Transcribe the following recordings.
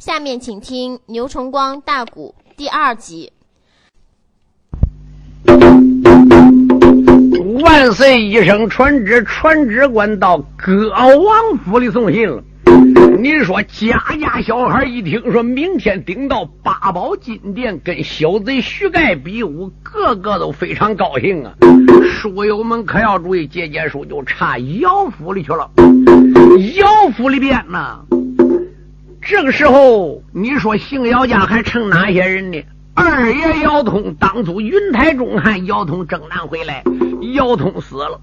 下面请听牛崇光大鼓第二集。万岁一声传旨，传旨官到歌王府里送信了。你说家家小孩一听说明天顶到八宝金殿跟小贼徐盖比武，个个都非常高兴啊！书友们可要注意，接接书就差姚府里去了。姚府里边呢，这个时候你说姓姚家还成哪些人呢？二爷姚通当初云台中汉，姚通征南回来，姚通死了。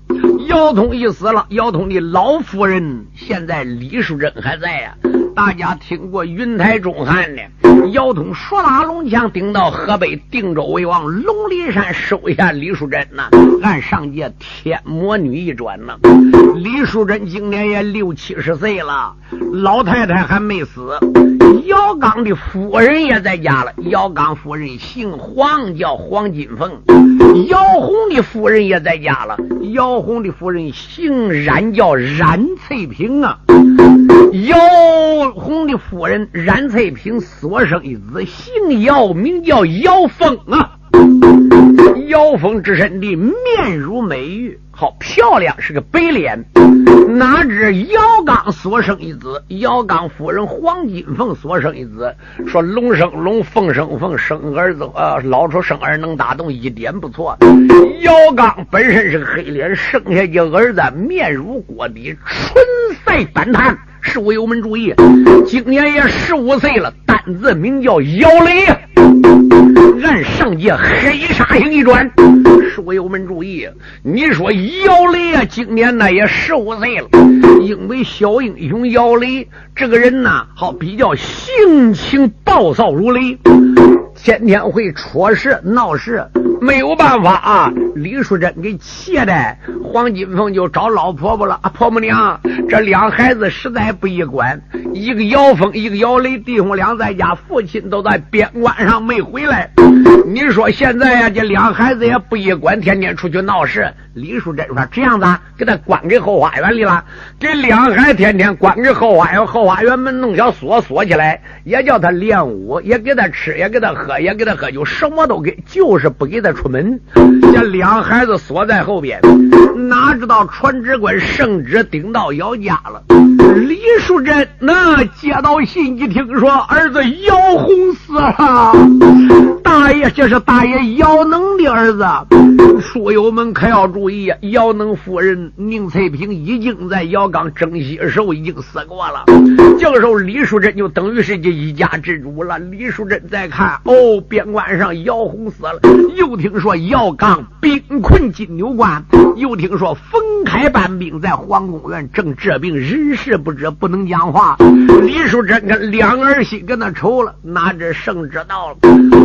姚通一死了，姚通的老夫人现在李淑珍还在呀。大家听过云台中汉的？姚通说拉龙枪顶到河北定州为王，龙鳞山收下李淑珍呐，按上届天魔女一转呐。李淑珍今年也六七十岁了，老太太还没死。姚刚的夫人也在家了。姚刚夫人姓黄，叫黄金凤。姚红的夫人也在家了。姚红的夫人姓冉，叫冉翠萍啊。姚红的夫人冉翠萍所生一子，姓姚，名叫姚峰啊。姚峰之身的面如美玉。好漂亮，是个白脸。哪知姚刚所生一子，姚刚夫人黄金凤所生一子，说龙生龙，凤生凤，生儿子呃，老出生儿能打动，一点不错。姚刚本身是个黑脸，生下一儿子面如锅底，唇赛反弹。书友们注意，今年也十五岁了，单字名叫姚雷。按上届黑沙星一转，书友们注意，你说姚雷啊，今年呢也十五岁了。因为小英雄姚雷这个人呢，好比较性情暴躁如雷，天天会戳事闹事。没有办法啊，李淑珍给气的，黄金凤就找老婆婆了。啊婆婆娘，这两孩子实在不易管，一个姚峰，一个姚雷，弟兄俩在家，父亲都在边关上没回来。你说现在呀，这两孩子也不易管，天天出去闹事。李淑珍说：“这样子，给他关给后花园里了，给两孩天天关给后花园，后花园门弄小锁锁起来，也叫他练武，也给他吃，也给他喝，也给他喝酒，什么都给，就是不给他出门。将两孩子锁在后边，哪知道传旨官圣旨顶到姚家了。李树珍那接到信一听说儿子姚红死了，大爷，这是大爷姚能的儿子，书友们可要注意。姚能夫人宁翠萍已经在姚刚征西时候已经死过了，这个时候李淑珍就等于是这一家之主了。李淑珍再看，哦，边关上姚红死了，又听说姚刚兵困金牛关，又听说冯开搬兵在皇宫院正治病，人事不知，不能讲话。李淑珍跟两儿媳跟他愁了，拿着圣旨到了，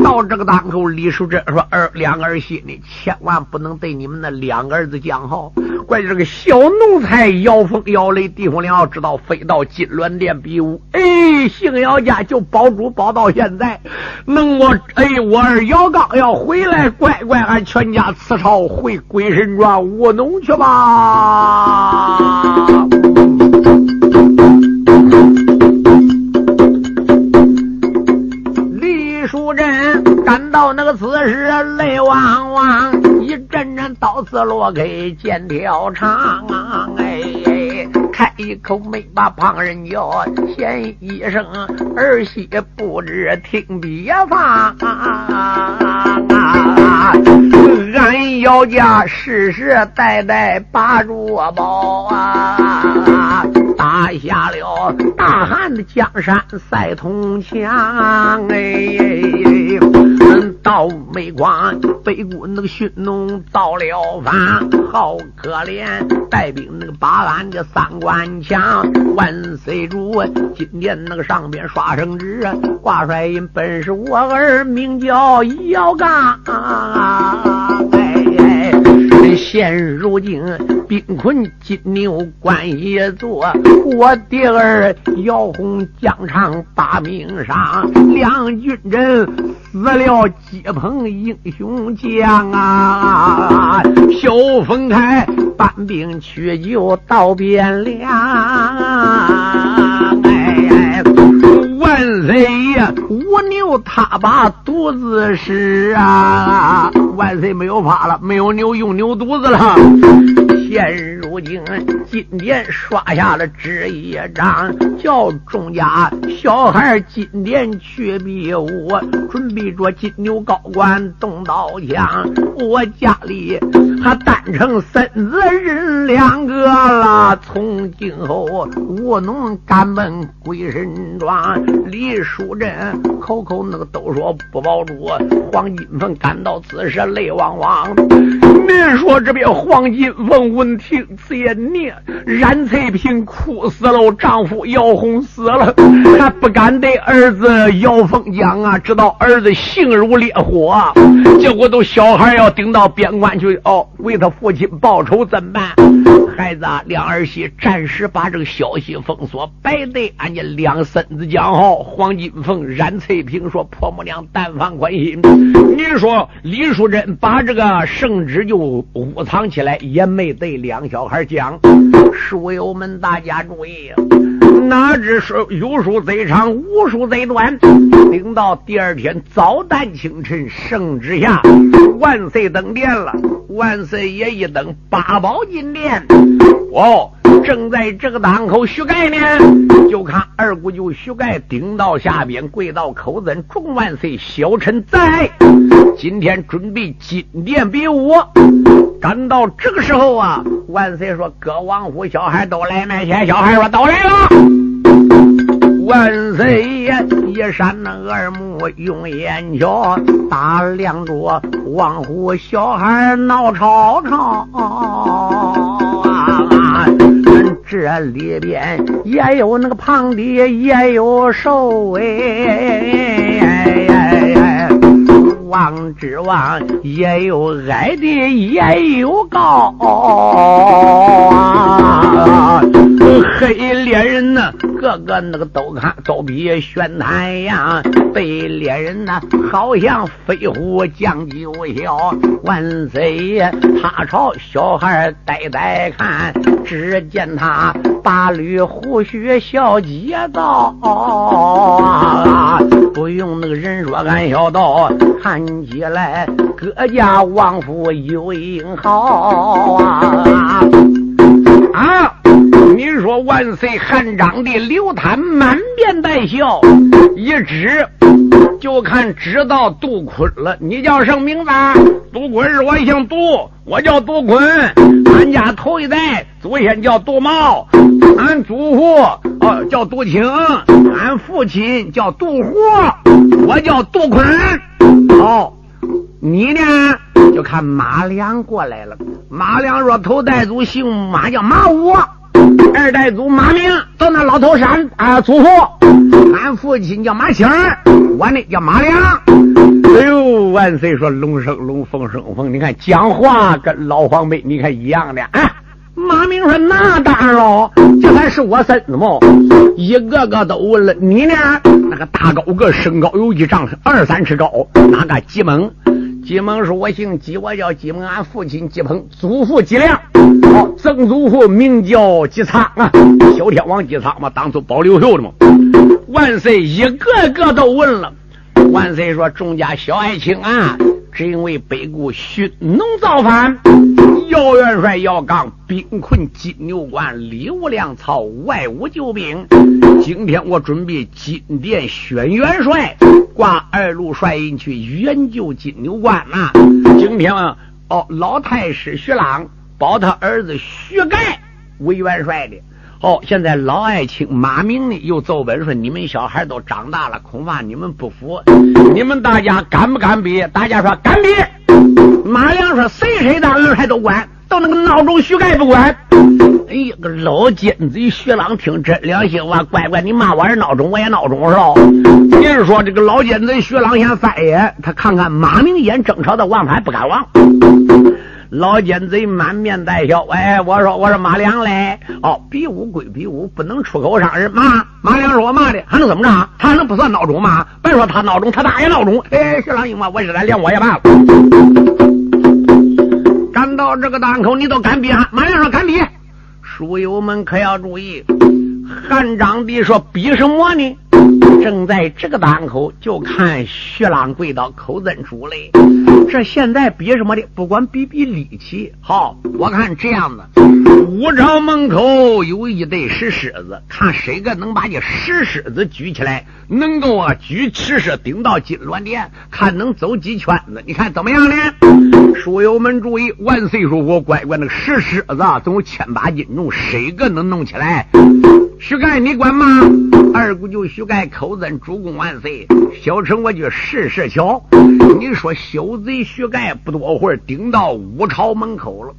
到这个当口，李淑珍说：“儿两个儿媳呢，千万不能对你们那两个。”儿子讲好，怪这个小奴才姚峰、姚雷弟兄俩要知道飞到金銮殿比武，哎，姓姚家就保主保到现在，能我哎，我儿姚刚要回来，乖乖俺全家辞朝回鬼神庄务农去吧。李淑珍感到那个此时泪汪汪。一阵阵刀刺落给剑条长，哎，开一口没把旁人叫，嫌一声儿媳不知听别方。俺姚家世世代代把住宝啊，大汉的江山赛铜墙，哎，到煤矿北国那个匈奴到了番，好可怜，带兵那个把俺的三关抢，万岁主，今天那个上边刷圣旨，挂帅印本是我儿，名叫姚刚。哎，现如今兵困金牛关一座，我弟儿姚红疆场把命伤，两军阵死了几捧英雄将啊！小凤开搬兵去救到汴梁，万岁呀！我牛他把肚子使啊！万岁没有怕了，没有牛用牛肚子了。现如今金殿刷下了纸一张，叫众家小孩金殿去比武，准备着金牛高官动刀枪。我家里还单成孙子人两个了，从今后务农赶奔鬼神庄。李淑珍口口那个都说不保住，黄金凤感到此时泪汪汪。您说这边黄金凤闻听此言，念冉翠萍哭死了，丈夫姚红死了，还不敢对儿子姚凤讲啊，知道儿子性如烈火，结果都小孩要顶到边关去哦，为他父亲报仇怎么办？孩子，啊两儿媳暂时把这个消息封锁，白对俺家两孙子讲好。黄金凤、冉翠萍说：“婆母娘，但放宽心。你说李淑珍把这个圣旨就捂藏起来，也没对两小孩讲。书友们，大家注意，哪知说有书贼长，无书贼短。等到第二天早旦清晨，圣旨下，万岁登殿了。万岁爷一登八宝金殿，哦。”正在这个当口，徐盖呢，就看二姑舅徐盖顶到下边，跪到口尊，众万岁，小臣在。今天准备金殿比武，赶到这个时候啊，万岁说各王府小孩都来面前，小孩说都来了。万岁爷一扇那耳目，用眼瞧打量着王府小孩闹吵吵啊。这里边也有那个胖的，也有瘦哎，王之王也有矮的，也有高。啊黑猎人呢，个个那个都看都比玄坛样，白猎人呢，好像飞虎将九霄。万岁爷，他朝小孩呆呆看，只见他八缕胡须笑极道，不用那个人说俺小道，看起来各家王府有英豪啊啊！你说万岁汉章的刘坦满面带笑，一指就看知道杜坤了。你叫什么名字？杜坤是我姓杜，我叫杜坤。俺家头一代祖先叫杜茂，俺祖父哦叫杜青，俺父亲叫杜虎，我叫杜坤。哦，你呢？就看马良过来了。马良说头代祖姓马，叫马武。二代祖马明到那老头山啊，祖父，俺父亲叫马青我呢叫马良。哎呦，万岁说龙生龙，凤生凤，你看讲话跟老黄辈你看一样的。哎，马明说那当然喽，这还是我孙子吗？一个个都问了你呢，那个大高个，身高有一丈二三尺高，哪个吉蒙？吉蒙说：“我姓吉，我叫吉蒙。俺父亲吉鹏，祖父吉良，好，曾祖父名叫吉仓啊，小天王吉仓嘛，当初保刘秀的嘛。万岁一个个都问了。万岁说：众家小爱卿啊，只因为北固蓄农造反。”姚元帅姚刚兵困金牛关，里无粮草，外无救兵。今天我准备金殿选元帅，挂二路帅印去援救金牛关呐。今天啊哦，老太师徐朗保他儿子徐盖为元帅的。哦，现在老爱卿马明呢又奏本说，你们小孩都长大了，恐怕你们不服。你们大家敢不敢比？大家说敢比。马良说：“谁谁的儿还都管，到那个闹钟徐盖不管。”哎呀，个老奸贼徐朗听真良心话，乖乖，你骂我是闹钟，我也闹钟是吧？您说这个老奸贼徐朗先翻眼，他看看马明眼争吵的王牌不敢忘。老奸贼满面带笑，哎，我说我说马良嘞，哦，比武归比武，不能出口伤人。马马良说我骂的，还能怎么着？他能不算孬种吗？别说他孬种，他大爷孬种。哎，徐朗英嘛，我是他连我也罢了。赶到这个档口，你都敢比？马良说敢比。书友们可要注意，汉章帝说：“比什么呢？”正在这个档口，就看徐朗跪到口尊主嘞。这现在比什么的？不管比比力气。好，我看这样子，武朝门口有一对石狮子，看谁个能把这石狮子举起来，能够啊举石狮顶到金銮殿，看能走几圈子？你看怎么样呢？书友们注意，万岁说：“我乖乖，那个石狮子总有千把斤重，谁个能弄起来？”徐盖，你管吗？二姑舅徐盖口尊主公万岁，小臣我就试试瞧。你说小贼徐盖不多会儿顶到武朝门口了，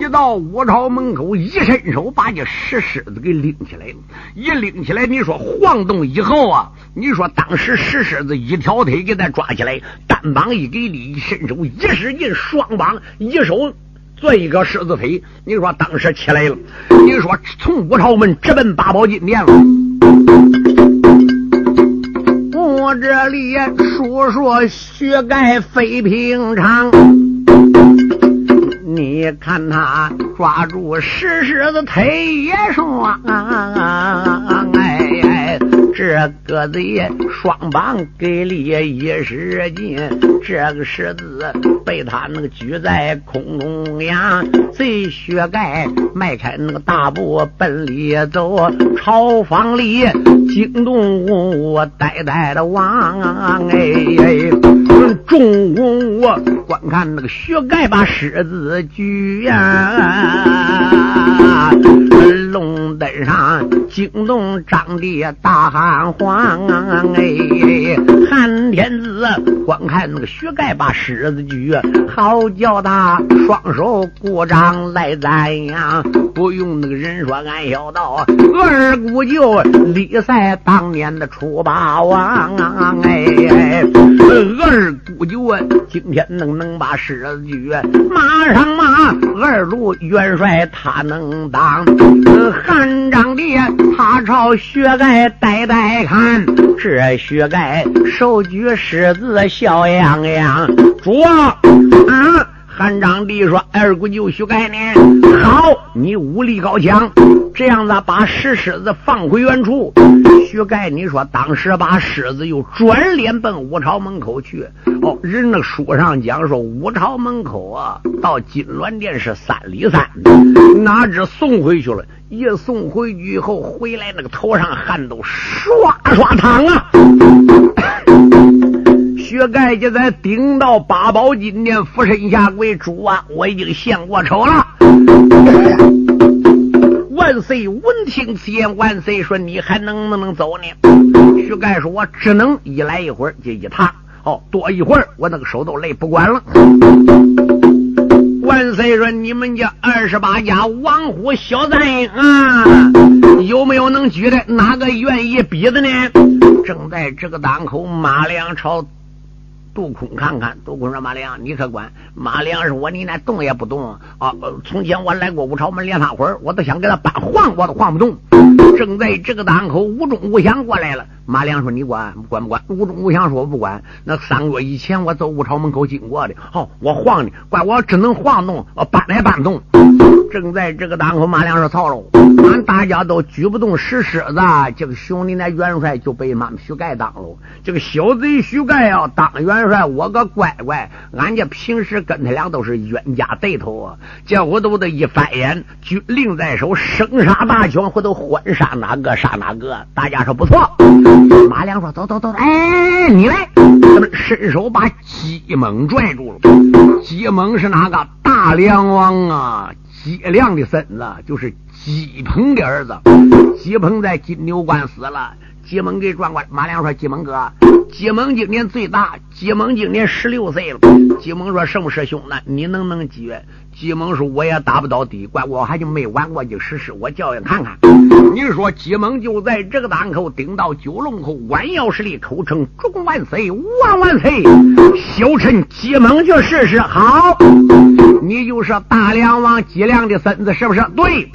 一到武朝门口，一伸手把这石狮子给拎起来了。一拎起来，你说晃动以后啊，你说当时石狮子一条腿给他抓起来，单膀一给力，一伸手一使劲，双膀一手。做一个狮子腿，你说当时起来了，你说从五朝门直奔八宝金殿了。我这里说说薛盖非平常，你看他抓住石狮子腿也双，哎。这个子双膀给力一使劲，这个狮子被他那个举在空中呀，贼薛盖迈开那个大步奔里走，朝房里惊动我呆呆的望哎，众我观看那个薛盖把狮子举呀，灯上惊动张帝大汉。黄黄哎，韩天子观看那个薛盖把狮子举，好叫他双手鼓掌来赞扬。不用那个人说，俺小道二姑舅李赛当年的楚霸王哎，二姑舅啊今天能能把狮子举，马上马二路元帅他能当，汉章帝他朝薛盖呆呆。看这薛盖手举狮子笑洋洋，主啊，汉章帝说：“二姑舅薛盖呢？好，你武力高强，这样子把石狮子放回原处。”薛盖，你说当时把狮子又转脸奔武朝门口去。哦，人那书上讲说武朝门口啊，到金銮殿是三里三，哪知送回去了。一送回去以后，回来那个头上汗都刷刷淌啊！薛盖就在顶到八宝金殿，俯身下跪：“主啊，我已经献过丑了。”万岁！闻听此言，万岁说：“你还能不能走呢？”徐盖说：“我只能一来一会儿就一趟，哦，多一会儿我那个手都累不管了。”万岁说：“你们家二十八家王虎小子啊，有没有能举的？哪个愿意比的呢？”正在这个当口，马良朝杜空看看。杜空说：“马良，你可管。”马良说：“我你那动也不动啊！从前我来过五朝门连三会儿，我都想给他搬晃，我都晃不动。”正在这个当口，吴中吴祥过来了。马良说：“你管管不管？”吴中吴祥说：“我不管。”那三个月以前，我走吴朝门口经过的，好，我晃的，怪我只能晃动，我搬来搬动。正在这个当口，马良说：“操喽，俺大家都举不动石狮子，这个兄弟那元帅就被俺们徐盖当了。这个小贼徐盖要当元帅，我个乖乖，俺家平时跟他俩都是冤家对头啊。这回都得一翻眼，军令在手，生杀大权，回头欢杀哪个杀哪个。大家说不错。”马良说：“走走走，哎，你来！”他们伸手把姬蒙拽住了。姬蒙是哪个？大梁王啊，姬亮的孙子，就是姬鹏的儿子。姬鹏在金牛关死了，姬蒙给转过来。马良说：“姬蒙哥，姬蒙今年最大，姬蒙今年十六岁了。”姬蒙说：“什么师兄呢？你能不能接？”姬蒙说：“我也打不到第一关我还就没玩过这试试，我教育看看。”你说姬蒙就在这个档口顶到九龙口，弯腰施礼，口称：“主公万岁，万万岁！”小臣姬蒙就试试。好，你就是大梁王姬梁的孙子，是不是？对。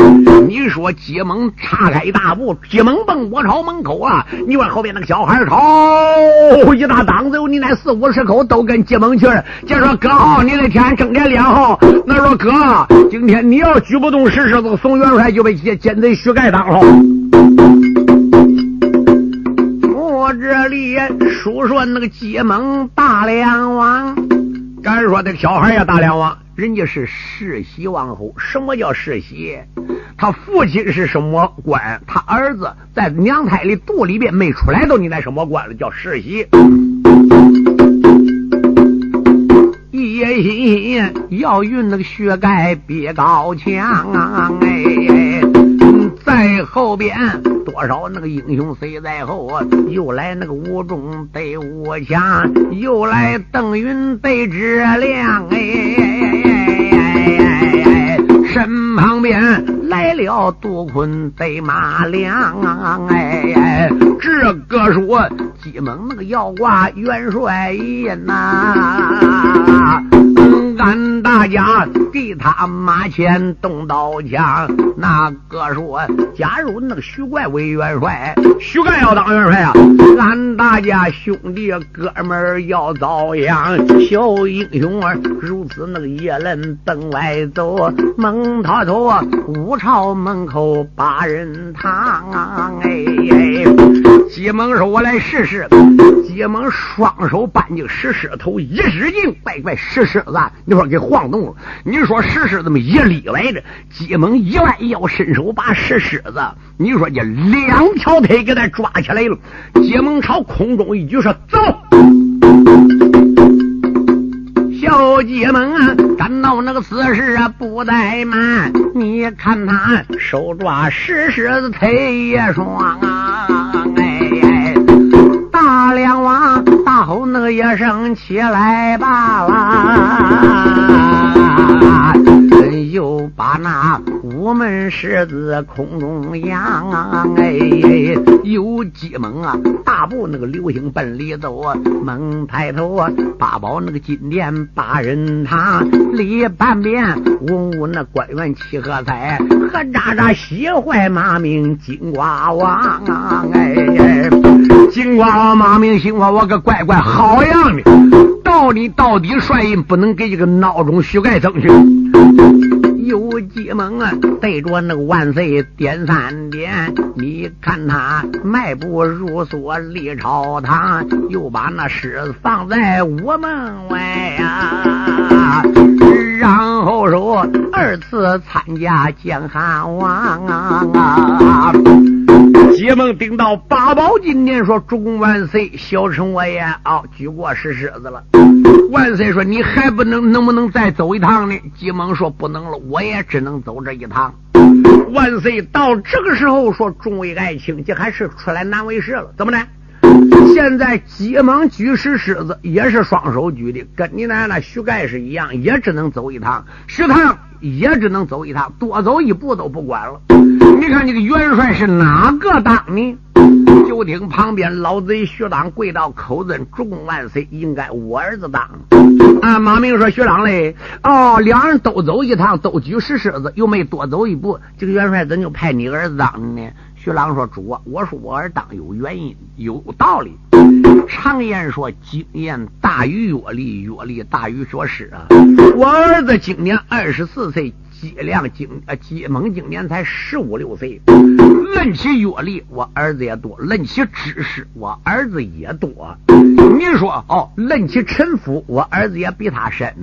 你说姬蒙岔开一大步，姬蒙奔我朝门口啊！你往后边那个小孩朝一大档子，你那四五十口都跟姬蒙去。就说哥好，你那天正点脸好，那说。哥，今天你要举不动石狮子，宋元帅就被奸奸贼徐盖当了。我这里，说说那个结盟大梁王，敢说这个小孩呀，大梁王，人家是世袭王后。什么叫世袭？他父亲是什么官？他儿子在娘胎里肚里边没出来，都你那什么官了？叫世袭。野心要运那个血盖比高强啊！哎，在后边多少那个英雄谁在后啊？又来那个吴忠对吴强，又来邓云对知亮哎，身旁边来了杜坤对马良啊哎，哎这个说西蒙那个要挂元帅呐。俺大家给他马前动刀枪，那个说，假如那个徐怪为元帅，徐怪要当元帅啊，俺大家兄弟哥们要遭殃。小英雄啊，如此那个夜来灯外走，孟涛头啊，五朝门口把人堂哎。西蒙说：“我来试试。”西蒙双手搬进石狮头，一使劲，乖乖石狮子。你说给晃动了，你说石狮子么一立来着，鸡蒙一弯腰，伸手把石狮子，你说这两条腿给他抓起来了。鸡蒙朝空中一举说：“走！”小鸡们啊，赶到那个姿势啊，不怠慢。你看他手抓石狮子，腿也双啊！哎，大梁王。大吼那一声起来罢啦，又把那午门狮子空中扬，哎，有鸡猛啊，大步那个流星奔里走啊，猛抬头啊，八宝那个金殿八人堂里半边文武那官员齐喝彩，和喳喳喜坏马名金瓜王啊，哎。金瓜王马明心话，我个乖乖好样的！到底到底帅印不能给这个孬种虚盖争去。急忙啊，对着那个万岁点三点。你看他迈步入所立朝堂，又把那狮子放在屋门外呀。然后说二次参加建汉王啊。结盟顶到八宝金殿，说：“主公万岁，小臣我也啊举过石狮子了。”万岁说：“你还不能，能不能再走一趟呢？”结盟说：“不能了，我也只能走这一趟。”万岁到这个时候说：“众位爱卿，这还是出来难为事了。怎么呢？现在急忙举石狮子也是双手举的，跟你奶奶徐盖是一样，也只能走一趟。十趟。”也只能走一趟，多走一步都不管了。你看你个元帅是哪个当呢？就听旁边老贼徐当跪到口尊主公万岁，应该我儿子当。啊，马明说徐当嘞，哦，两人都走一趟，都举石狮子，又没多走一步，这个元帅怎就派你儿子当呢？徐朗说：“主啊，我说我儿当有原因，有道理。常言说，经验大于阅历，阅历大于学识啊。我儿子今年二十四岁。”姬亮今呃，姬猛今年才十五六岁，论起阅历，我儿子也多；论起知识，我儿子也多。你说哦，论起城府，我儿子也比他深。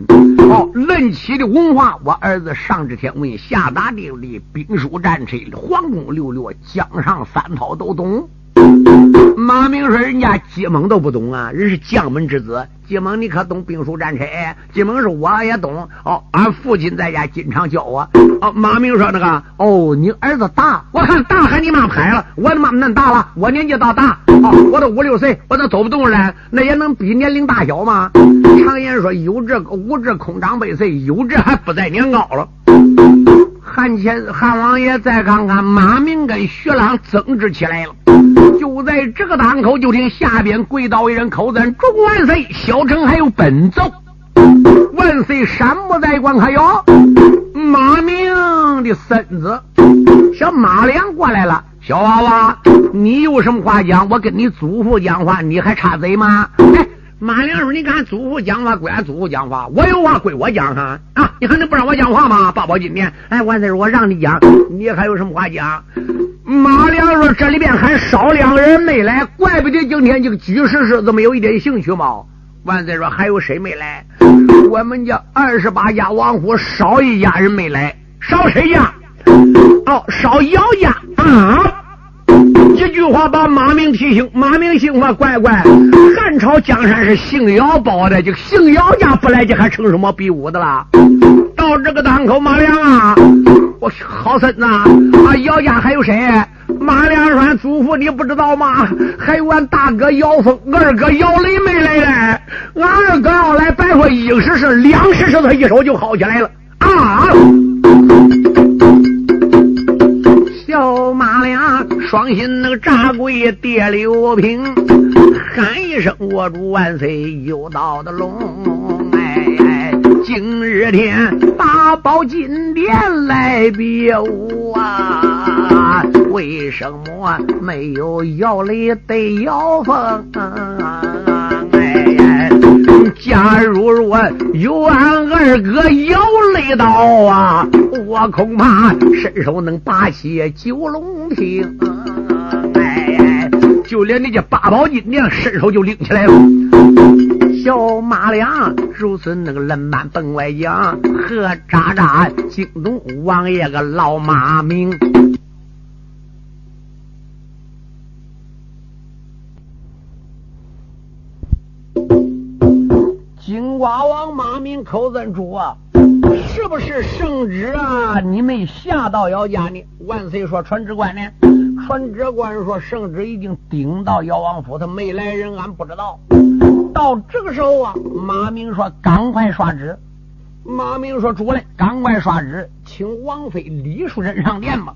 哦，论起的文化，我儿子上知天文，下达地理，兵书战车，皇宫六略，江上三套都懂。马明说：“人家姬猛都不懂啊，人是将门之子。姬猛，你可懂兵书战车？姬猛说：我也懂。哦，俺父亲在家经常教我。哦，马明说：那个，哦，你儿子大，我看大还你妈拍了。我他妈恁大了，我年纪倒大。哦，我都五六岁，我都走不动了。那也能比年龄大小吗？常言说：有志无志空长百岁，有志还不在年高了。”韩前韩王爷再看看马明跟徐朗争执起来了。就在这个档口，就听下边跪倒一人口尊：“众万岁，小城还有本奏。”万岁，山不在官还有？马明的孙子小马良过来了。小娃娃，你有什么话讲？我跟你祖父讲话，你还插嘴吗？哎，马良说：“你看祖父讲话归俺祖父讲话，我有话归我讲哈啊！你还能不让我讲话吗？八宝金殿，哎，万岁，我让你讲，你还有什么话讲？”马良说：“这里边还少两个人没来，怪不得今天这个居士是怎么有一点兴趣嘛？”万岁说：“还有谁没来？我们家二十八家王府少一家人没来，少谁家？哦，少姚家啊！”一句话把马明提醒，马明心说乖乖，汉朝江山是姓姚保的，就姓姚家不来，这还成什么比武的了？到这个当口，马良啊，我好孙子啊，姚家还有谁？马良说：“祖父，你不知道吗？还有俺大哥姚峰，二哥姚雷没来嘞。俺二哥要来，别说一时是两时是他一手就好起来了啊！”小马良双心那个扎鬼跌六平，喊一声我主万岁，有道的龙哎！今日天八宝金殿来别我啊，为什么没有姚雷对姚峰？哎，假如说有俺二哥姚雷到啊，我恐怕伸手能拔起九龙亭。哎，就连那些八宝金娘伸手就拎起来了。小马良如此那个冷板奔外讲，和渣渣惊动王爷个老马名。口尊主啊，是不是圣旨啊？你没下到姚家呢？万岁说传旨官呢？传旨官说圣旨已经顶到姚王府，他没来人，俺不知道。到这个时候啊，马明说赶快刷旨。马明说主嘞，赶快刷旨，请王妃李淑珍上殿吧。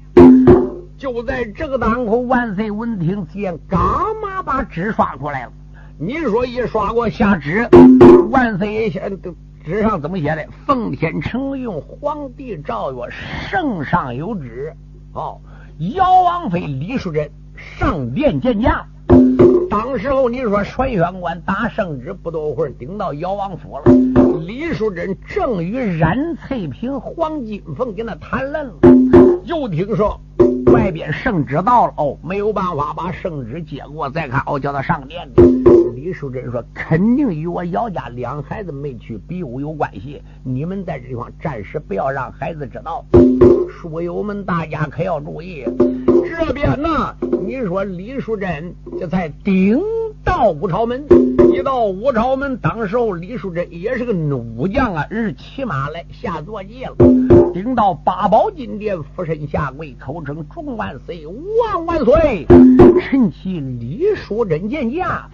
就在这个当口，万岁闻听见，干嘛把纸刷出来了？你说一刷过下旨，万岁爷纸上怎么写的？奉天承运，皇帝诏曰：圣上有旨，哦，姚王妃李淑珍上殿见驾。当时候你说传宣官打圣旨，不多会儿顶到姚王府了。李淑珍正与冉翠萍、黄金凤跟那谈论了，又听说外边圣旨到了，哦，没有办法把圣旨接过，再看哦，叫他上殿。李淑珍说：“肯定与我姚家两孩子没去比武有关系，你们在这地方暂时不要让孩子知道。书友们，大家可要注意。这边呢，你说李淑珍这才顶到五朝门，一到五朝门，当时候李淑珍也是个弩将啊，日骑马来下坐骑了，顶到八宝金殿，俯身下跪，口称众万岁，万万岁！臣妻李淑珍见驾。”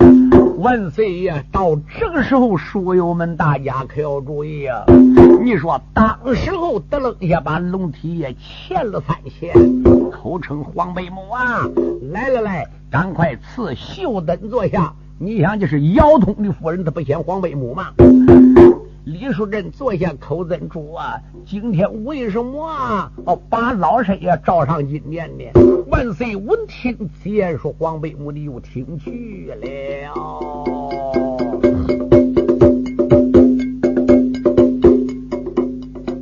万岁爷！到这个时候，书友们大家可要注意啊！你说，当时候得了一下把龙体也欠了三千，口称黄眉母啊！来来来，赶快赐秀灯坐下。你想，这是姚通的夫人，她不嫌黄眉母吗？李淑珍坐下，口尊主啊，今天为什么？哦，把老身也召上金殿呢？万岁闻听此言，说黄贝母，你又听去了。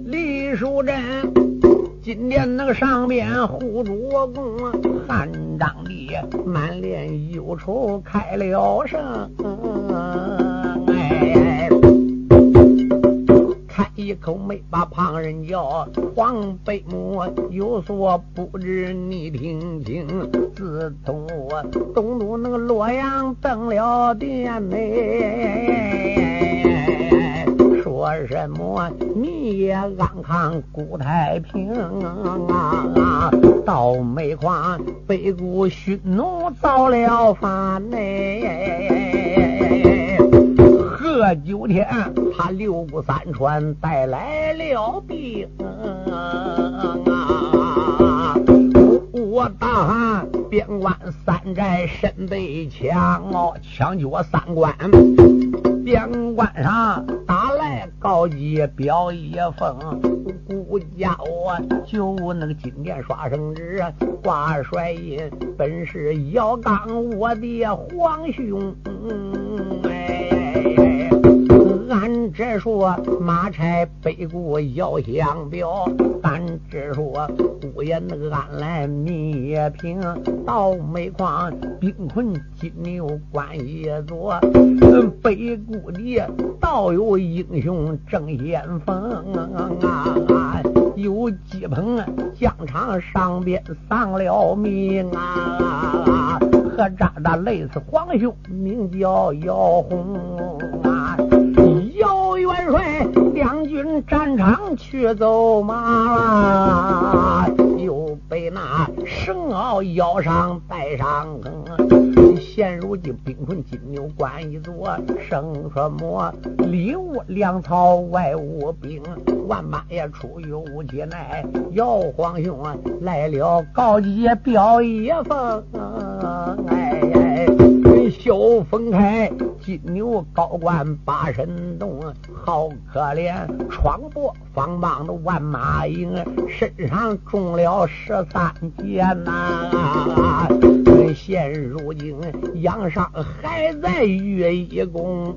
李淑珍，今天那个上边护主公啊，汉章帝满脸忧愁开了声。一口没把旁人叫，黄贝母有所不知，你听清。自从我东都那个洛阳登了殿呢，说什么你也安康古太平啊？到煤矿北固匈奴造了反？这九天，他六部三川带来了兵啊！我大汉边关三寨身背枪哦，枪决三关。边关上打来高级表一封，顾家我就那个金殿刷圣旨，挂帅印，本是姚刚我的皇兄哎。俺只说马差北固要相表，咱只说孤言那个安来民也平，到煤矿兵困金牛关也左，北固里倒有英雄正先锋啊，有几棚疆场上边丧了命啊，和渣渣累死皇兄名叫姚红啊。姚元帅，两军战场去走马，又被那绳鳌腰上带上。现如今兵困金牛关一座，生什么？里无粮草，外无兵，万马也出于无解奈。姚皇兄，来了高阶表一封，哎。小分开，金牛高官八神洞，好可怜。闯过方邦的万马营，身上中了十三箭呐。现如今养伤还在月一宫。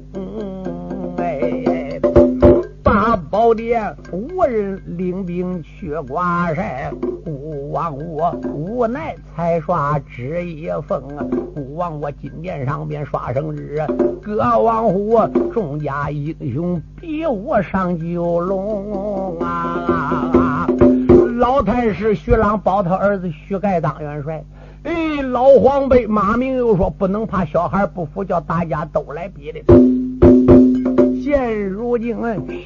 大宝殿无人领兵去挂帅，孤王我无奈才刷纸一封。孤王我金殿上边刷圣旨，各王虎众家英雄比我上九龙啊！老太师徐朗保他儿子徐盖当元帅。哎，老黄辈马明又说不能怕小孩不服，叫大家都来比的。现如今，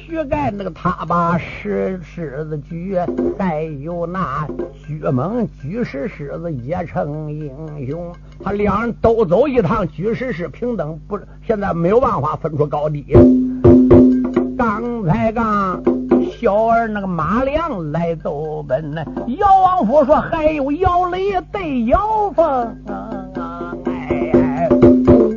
徐盖那个他把石狮子举，再有那徐猛举石狮子也成英雄。他两人都走一趟，举石狮平等，不，现在没有办法分出高低。刚才刚小儿那个马良来奏奔呢，姚王府说还有姚雷对姚凤。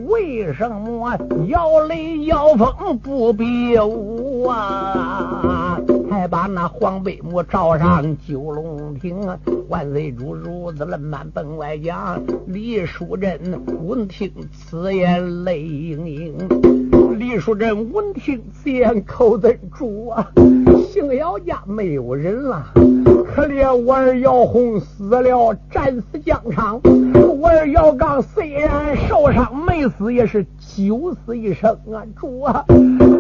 为什么姚雷姚峰不比武啊？还把那黄背母召上九龙亭，万岁主如此冷满本外讲。李淑珍闻听此言泪盈盈。李淑珍闻听此言口子主啊，姓姚家没有人了，可怜我儿姚红死了，战死疆场。我儿姚刚虽然受伤没死，也是九死一生啊！主啊，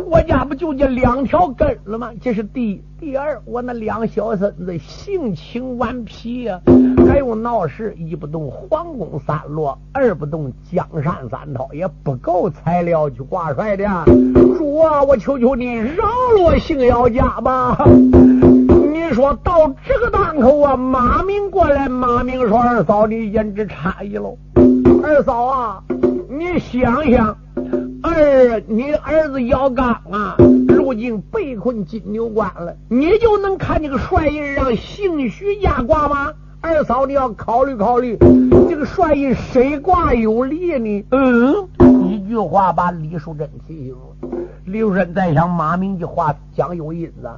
我家不就这两条根了吗？这是第一。第二，我那两小孙子性情顽皮呀，还有闹事，一不动皇宫三落，二不动江山三套，也不够材料去挂帅的。主啊，我求求你饶了我姓姚家吧！你说到这个档口啊，马明过来，马明说：“二嫂，你言之差异喽。”二嫂啊，你想想，儿，你儿子姚刚啊，如今被困金牛关了，你就能看这个帅印让姓徐家挂吗？二嫂，你要考虑考虑，这个帅印谁挂有利呢？嗯，一句话把李淑珍提醒了。李淑珍在想，马明这话讲有意思，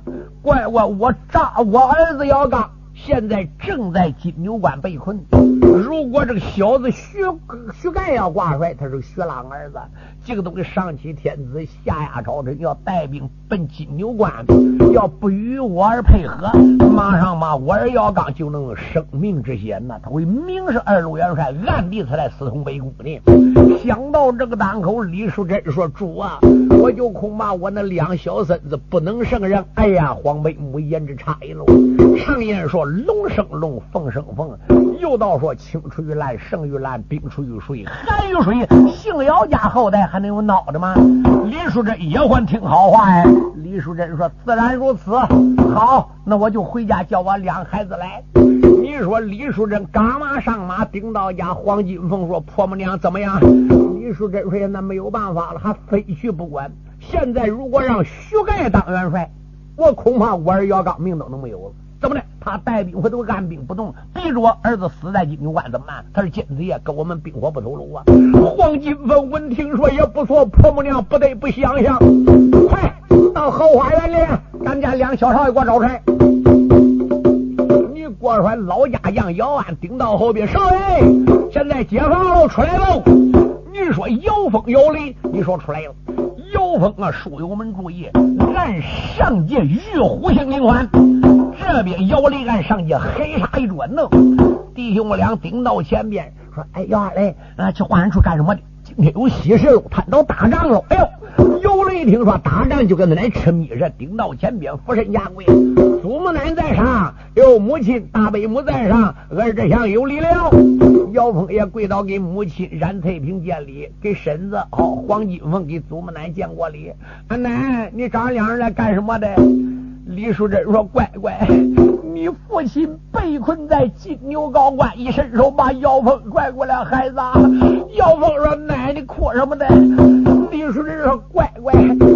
怪我我丈我儿子姚刚。现在正在金牛关被困。如果这个小子徐徐盖要挂帅，他是徐朗儿子，这个都给上欺天子下压朝臣，要带兵奔金牛关，要不与我儿配合，马上嘛，我儿姚刚就能生命之险呐！他会明是二路元帅，暗地才来私通北宫呢。想到这个档口，李淑珍说：“主啊，我就恐怕我那两小孙子不能胜任。哎呀，黄梅母言之差一路。常言说。”龙生龙，凤生凤。又道说青出于蓝，胜于蓝，冰出于水，寒于水。姓姚家后代还能有孬的吗？李淑珍也欢听好话呀。李淑珍说：“自然如此。好，那我就回家叫我两孩子来。”你说李淑珍赶马上马，顶到家。黄金凤说：“婆母娘怎么样？”李淑珍说：“那没有办法了，还非去不管。现在如果让徐盖当元帅，我恐怕我儿姚刚命都能没有了。”怎么的？他带兵回头按兵不动，逼着我儿子死在金牛关怎么办？他是金子爷，跟我们冰火不透露啊！黄金凤闻听说也不错，婆母娘不得不想想，快到后花园里，咱家两小少爷给我找出来来。你过说老家将姚安顶到后边，少爷，现在解放喽，出来喽！你说姚峰姚雷，你说出来了。姚峰啊，书友们注意，俺上界玉虎星灵环，这边姚雷俺上界黑沙一转呢。弟兄们俩顶到前边说：“哎，姚二雷，啊，去花园处干什么的？今天有喜事喽，他到打仗喽。”哎呦！一听说打仗，就跟他来吃米似的，顶到前边，俯身下跪。祖母奶在上，有母亲大伯母在上，儿这厢有礼了。姚峰也跪倒给母亲冉翠萍见礼，给婶子哦黄金凤给祖母奶见过礼。俺奶，你找两人来干什么的？李淑珍说：“乖乖，你父亲被困在金牛高关，一伸手把姚峰拽过来，孩子。”姚峰说：“奶，你哭什么的？”李淑珍说：“乖乖，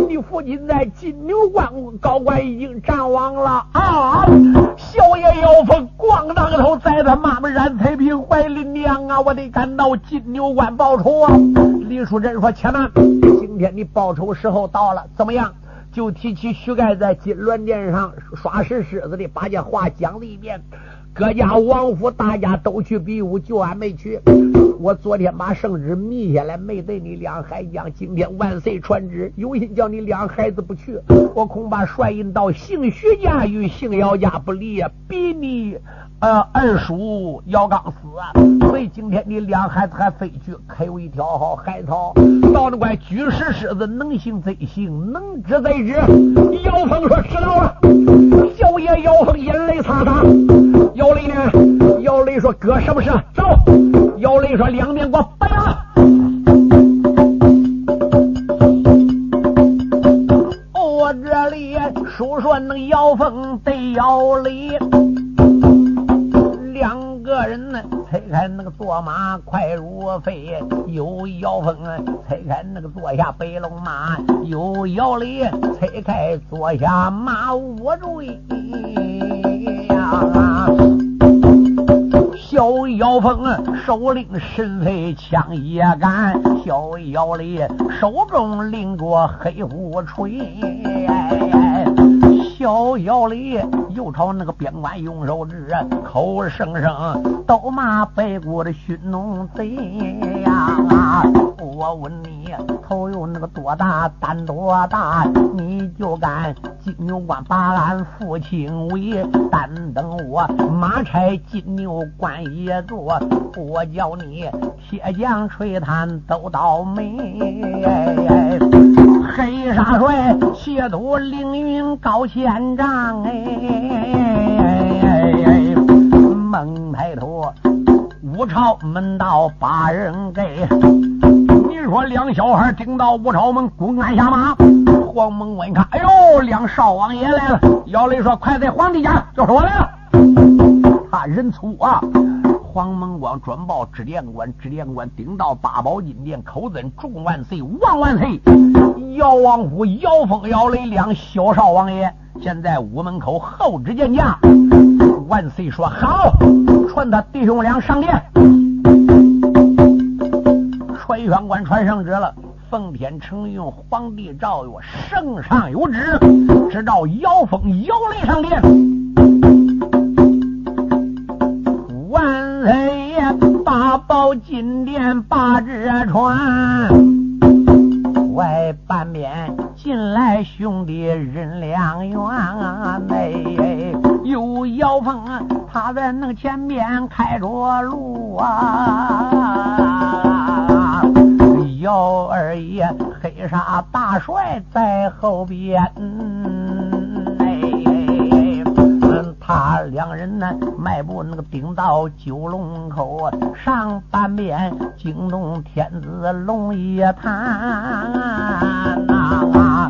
你父亲在金牛关高关已经战亡了啊！”小爷姚峰咣当头，在他妈妈冉翠萍怀里，娘啊，我得赶到金牛关报仇啊！李淑珍说：“且慢，今天你报仇时候到了，怎么样？”就提起徐盖在金銮殿上耍石狮子的，把这话讲了一遍。各家王府大家都去比武，就俺没去。我昨天把圣旨密下来，没对你两孩讲。今天万岁传旨，有心叫你两孩子不去，我恐怕率印到姓徐家与姓姚家不离呀，比你。呃，二叔姚刚死啊，所以今天你两孩子还飞去，可有一条好海草。到那块举石狮子，能行则行，能知则知。姚峰说知道了。小爷姚峰眼泪擦擦。姚雷呢？姚雷说哥是不是？走。姚雷说两边给我摆了。我这里说说那个姚峰对姚雷两。个人呢，拆开那个坐马快如飞，有姚峰啊，拆开那个坐下白龙马，有姚雷拆开坐下马五坠呀。小妖风首领身飞枪也杆，小妖里手中拎着黑虎锤。小妖里又朝那个边关用手指，口声声都骂北国的匈奴贼呀！我问你，头有那个多大，胆多大？你就敢金牛关把俺父亲围？单等我马差金牛关一座，我叫你铁匠吹炭都倒霉。黑沙帅斜渡凌云高千丈，哎，猛抬头，五朝门道把人给。你说两小孩顶到武朝门，公安下马。黄蒙问看，哎呦，两少王爷来了。姚雷说：“快在皇帝家，就是我来了。”他人粗啊。黄门光转报知殿官，知殿官顶到八宝金殿，口尊众万岁，万万岁！姚王府姚峰、姚雷两小少王爷，现在屋门口候旨见驾。万岁说好，传他弟兄俩上殿。传宣官传圣旨了，奉天承运，皇帝诏曰：圣上有旨，知道姚峰、姚雷上殿。万岁爷八宝金殿把这传，外半边进来兄弟人两员，内有姚峰，他在那前面开着路啊，姚二爷黑沙大帅在后边。嗯他两人呢，迈步那个顶到九龙口，上半边惊动天子龙爷坛呐。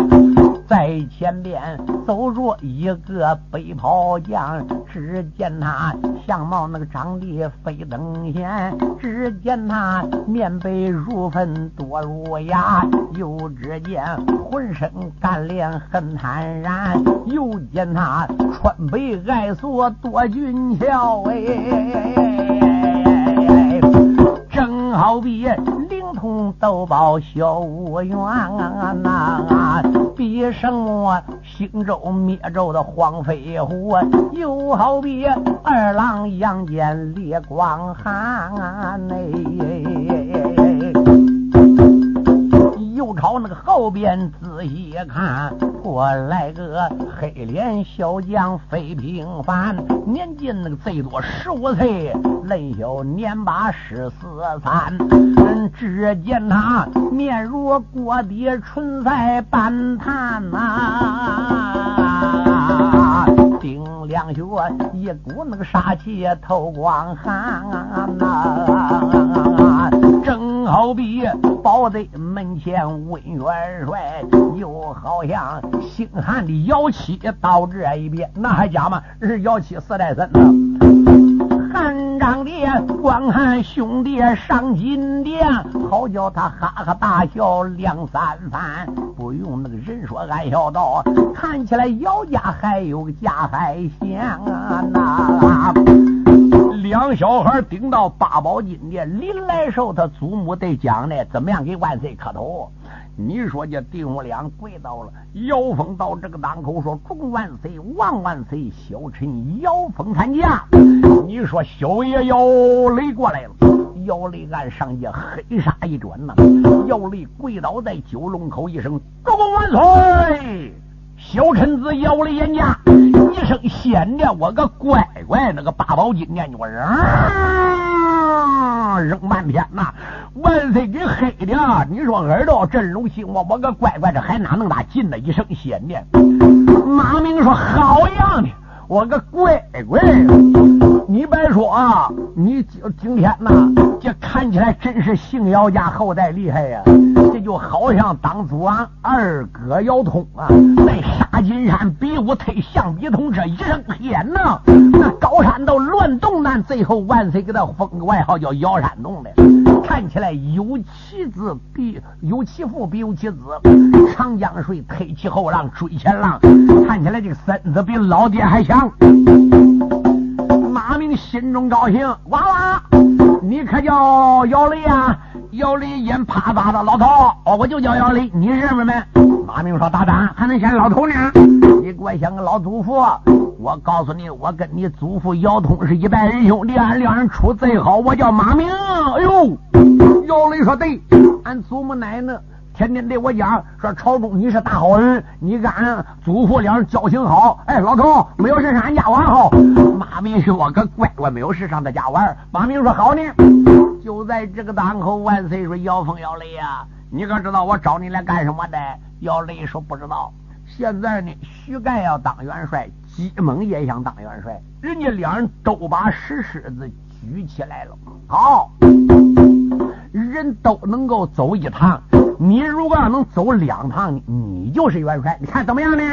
在前边走着一个背袍将，只见他相貌那个长得非等闲，只见他面背如粉多如牙，又只见浑身干练很坦然，又见他穿背爱锁多俊俏哎，正好比。灵通斗宝小无缘呐，比什么兴州灭纣的黄飞虎，又好比二郎杨戬烈光寒。又朝那个后边仔细看，过来个黑脸小将非平凡，年近那个最多十五岁，嫩小年把十四三。只见他面如锅底，唇在半炭呐，顶两穴一股那个杀气透光寒呐。好比保在门前问元帅，又好像星汉的妖气到这一边，那还假吗？是妖气四代孙呢。汉章的光汉兄弟上金殿，好叫他哈哈大笑两三番。不用那个人说，俺笑道，看起来姚家还有个家还香啊那。两小孩顶到八宝金殿，临来时候他祖母得讲呢，怎么样给万岁磕头？你说这弟兄俩跪到了，姚峰到这个当口说：“众万岁，万万岁，小臣姚峰参加。”你说小爷姚雷过来了，姚雷按上界黑纱一转呐，姚雷跪倒在九龙口一声：“众万岁！”小臣子姚雷严家。一声仙的，我个乖乖，那个八宝金殿就扔扔半天呐！万岁给黑的，你说耳朵震龙心，我我个乖乖，这还哪能打进的一声仙的？马明说好样的，我个乖乖，你别说啊，你今今天呐，这看起来真是姓姚家后代厉害呀！这就好像当初俺二哥姚通啊，在沙金山比武推象鼻通这一声天呐，那高山都乱动难，最后万岁给他封个外号叫姚山洞的。看起来有其子必有其父必有其子，长江水推起后浪追前浪，看起来这个身子比老爹还强。马明心中高兴，娃娃，你可叫姚雷啊？姚雷眼啪嗒的，老头，哦，我就叫姚雷，你认识没？马明说：“大胆，还能像老头呢？你给我想个老祖父。我告诉你，我跟你祖父姚通是一代仁兄弟，俺两人处最好。我叫马明。哎呦，姚雷说对，俺祖母奶呢天天对我讲，说朝中你是大好人，你跟俺祖父两人交情好。哎，老头，没有事上俺家玩好。马明说：我个乖乖，没有事上他家玩。马明说：好呢。”就在这个档口，万岁说：“姚峰、姚雷呀，你可知道我找你来干什么的？”姚雷说：“不知道。”现在呢，徐盖要当元帅，姬猛也想当元帅，人家两人都把石狮子举起来了。好，人都能够走一趟，你如果要能走两趟，你就是元帅。你看怎么样呢？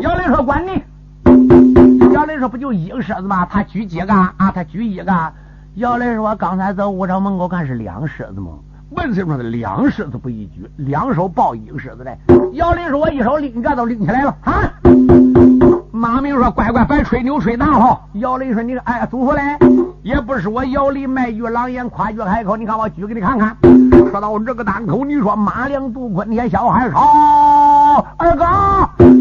姚雷说：“管你。”姚雷说：“不就一个狮子吗？他举几个啊？他举一个。”姚雷说：“刚才在武朝门口看是两狮子吗？”问谁说的？两狮子不一举，两手抱一个狮子来。姚雷说：“我一手拎着都拎起来了。”啊！马明说：“乖乖，别吹牛吹大炮。”姚雷说：“你哎，祖父嘞，也不是我姚雷卖玉狼烟，夸句海口。你看我举给你看看。说到这个档口，你说马良杜坤天小孩吵，二哥，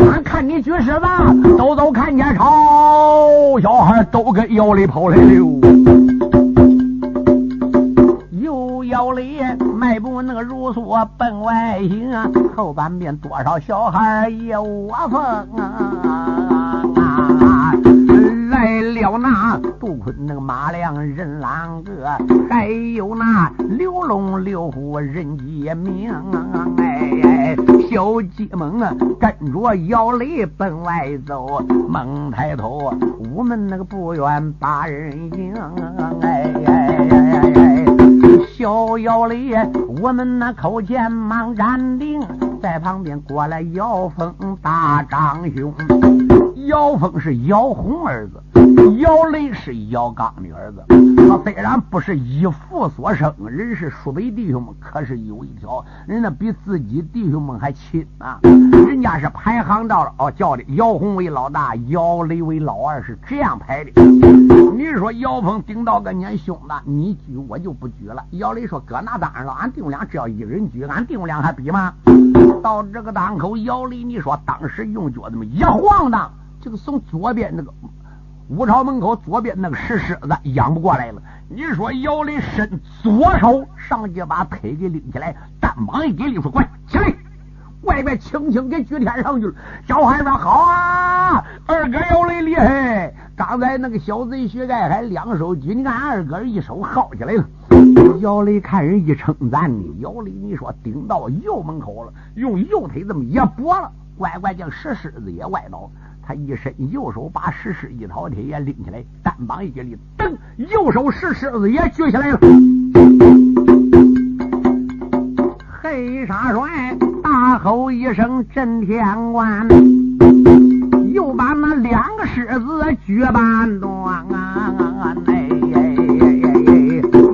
俺看你举狮子，走走看见吵，小孩都跟姚雷跑来了。姚雷迈步那个如梭奔外行啊，后半边多少小孩也窝蜂啊！来了那杜坤那个马良任郎哥，还有那刘龙刘虎任杰明，哎哎，小鸡猛啊跟着姚雷奔外走，猛抬头，午门那个不远把人迎，哎哎哎哎哎。小姚雷，我们那口前忙站定，在旁边过来姚峰大长兄。姚峰是姚红儿子，姚雷是姚刚的儿子。他虽然不是一父所生，人是叔辈弟兄们，可是有一条，人家比自己弟兄们还亲啊。人家是排行到了哦，叫的姚红为老大，姚雷为老二，是这样排的。你说姚峰顶到个年兄的，你举我就不举了。姚雷说：“哥，那当然了，俺弟兄俩只要一人举，俺弟兄俩还比吗？”到这个当口，姚雷，你说当时用脚这么一晃荡，这个从左边那个武朝门口左边那个石狮子仰不过来了。你说姚雷伸左手上去把腿给拎起来，单膀一给力说：“快起来！”外边轻轻给举天上去了。小孩说：“好啊，二哥姚雷厉害！刚才那个小贼薛盖还两手举，你看二哥一手薅起来了。”姚雷看人一称赞你，姚雷你说顶到右门口了，用右腿这么一拨了，乖乖将石狮子也歪倒。他一伸右手，把石狮一套铁也拎起来，单膀一立，噔，右手石狮子也举起来了。黑沙帅大吼一声震天关，又把那两个狮子举半段啊！哎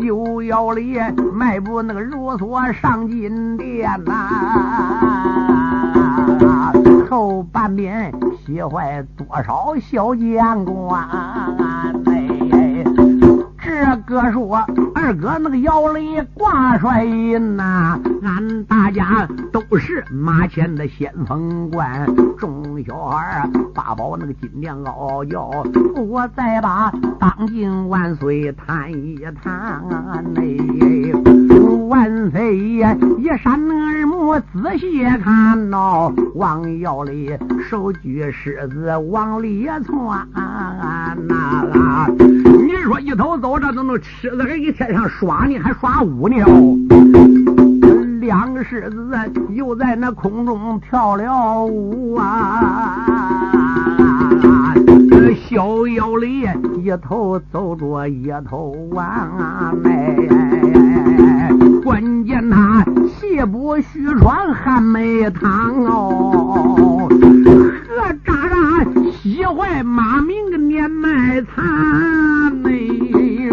又要里迈步那个如梭上金殿呐，后半边。气坏多少小将官？哎，这个说二哥那个腰里挂帅印呐，俺大家都是马前的先锋官。众小孩八宝那个金殿嗷嗷叫，我再把当今万岁谈一谈。哎。万岁爷一扇耳目仔细看喏，往腰里手举狮子往里窜呐！你说一头走着都能狮子还一天上耍呢，还耍舞呢哦两个狮子又在那空中跳了舞啊！小腰里一头走着一头往哎。传汉美堂哦，何渣渣喜坏马明个年迈残嘞，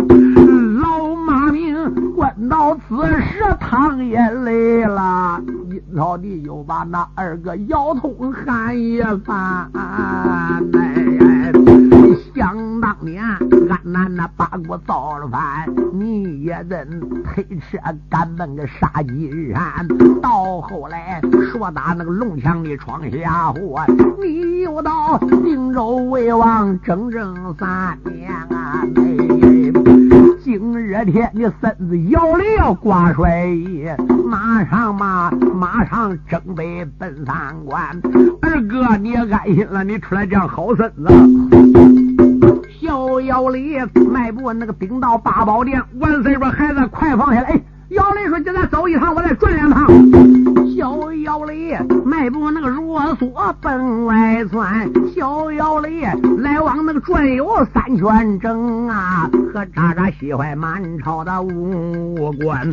老马明关到此时淌眼泪了，阴曹地又把那二哥腰痛喊一番那八国造了反，你也得推车赶奔个杀鸡山。到后来说打那个龙墙的闯下祸，你又到定州为王整整三年啊！今日天你身子摇了要挂帅，马上嘛，马上征北奔三关。二哥你也安心了，你出来这样好身子。小姚里迈步那个顶到八宝殿，万岁说：“孩子，快放下来！”哎姚雷说：“叫咱走一趟，我再转两趟。”小姚里迈步那个啰嗦奔外窜，小姚里来往那个转悠三圈整啊，和渣渣喜欢满朝的武官。